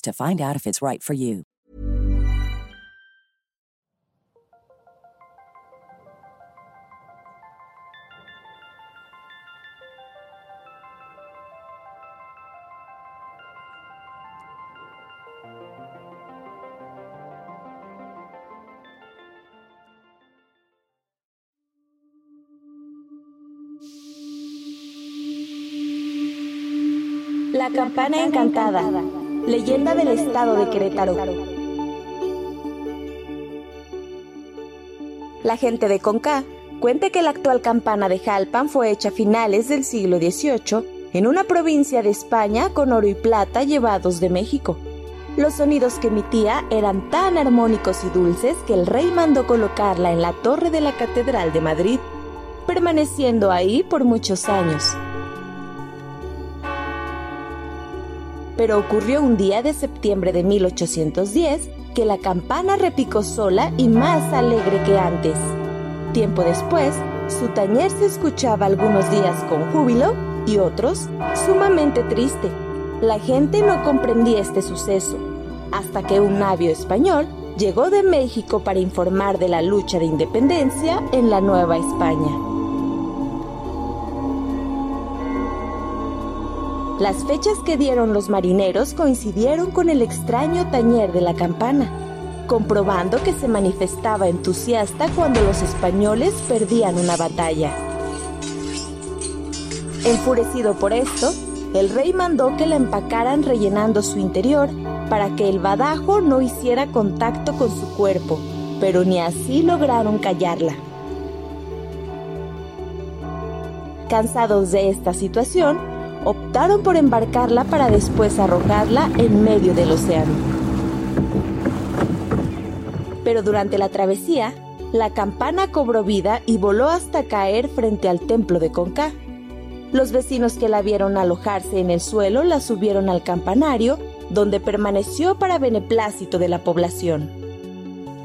to find out if it's right for you. La campana encantada. Leyenda del estado de Querétaro. La gente de Conca cuenta que la actual campana de Jalpan fue hecha a finales del siglo XVIII en una provincia de España con oro y plata llevados de México. Los sonidos que emitía eran tan armónicos y dulces que el rey mandó colocarla en la torre de la Catedral de Madrid, permaneciendo ahí por muchos años. Pero ocurrió un día de septiembre de 1810 que la campana repicó sola y más alegre que antes. Tiempo después, su tañer se escuchaba algunos días con júbilo y otros sumamente triste. La gente no comprendía este suceso, hasta que un navio español llegó de México para informar de la lucha de independencia en la Nueva España. Las fechas que dieron los marineros coincidieron con el extraño tañer de la campana, comprobando que se manifestaba entusiasta cuando los españoles perdían una batalla. Enfurecido por esto, el rey mandó que la empacaran rellenando su interior para que el badajo no hiciera contacto con su cuerpo, pero ni así lograron callarla. Cansados de esta situación, optaron por embarcarla para después arrojarla en medio del océano. Pero durante la travesía, la campana cobró vida y voló hasta caer frente al templo de Conca. Los vecinos que la vieron alojarse en el suelo la subieron al campanario, donde permaneció para beneplácito de la población.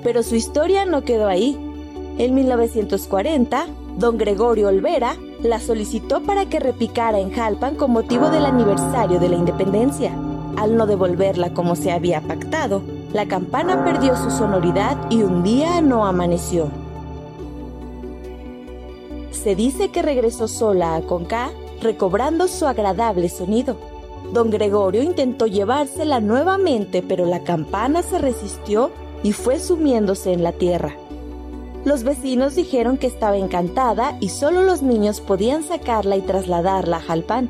Pero su historia no quedó ahí. En 1940, don Gregorio Olvera la solicitó para que repicara en Jalpan con motivo del aniversario de la independencia. Al no devolverla como se había pactado, la campana perdió su sonoridad y un día no amaneció. Se dice que regresó sola a Conca, recobrando su agradable sonido. Don Gregorio intentó llevársela nuevamente, pero la campana se resistió y fue sumiéndose en la tierra. Los vecinos dijeron que estaba encantada y solo los niños podían sacarla y trasladarla a Jalpán.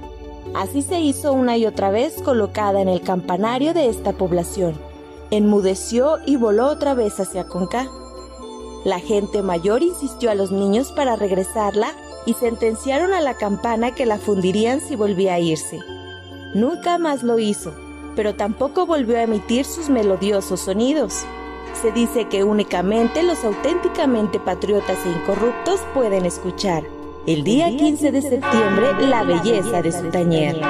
Así se hizo una y otra vez colocada en el campanario de esta población. Enmudeció y voló otra vez hacia Conca. La gente mayor insistió a los niños para regresarla y sentenciaron a la campana que la fundirían si volvía a irse. Nunca más lo hizo, pero tampoco volvió a emitir sus melodiosos sonidos se dice que únicamente los auténticamente patriotas e incorruptos pueden escuchar el día 15 de septiembre la belleza de su tañer.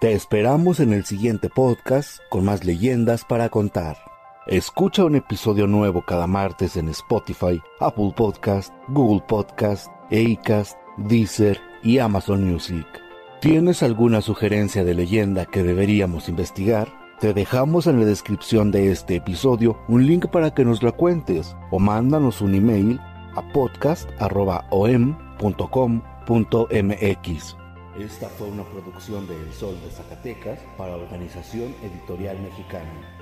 Te esperamos en el siguiente podcast con más leyendas para contar. Escucha un episodio nuevo cada martes en Spotify, Apple Podcast, Google Podcast, Acast, Deezer y Amazon Music. ¿Tienes alguna sugerencia de leyenda que deberíamos investigar? Te dejamos en la descripción de este episodio un link para que nos la cuentes o mándanos un email a podcast.om.com.mx. Esta fue una producción de El Sol de Zacatecas para Organización Editorial Mexicana.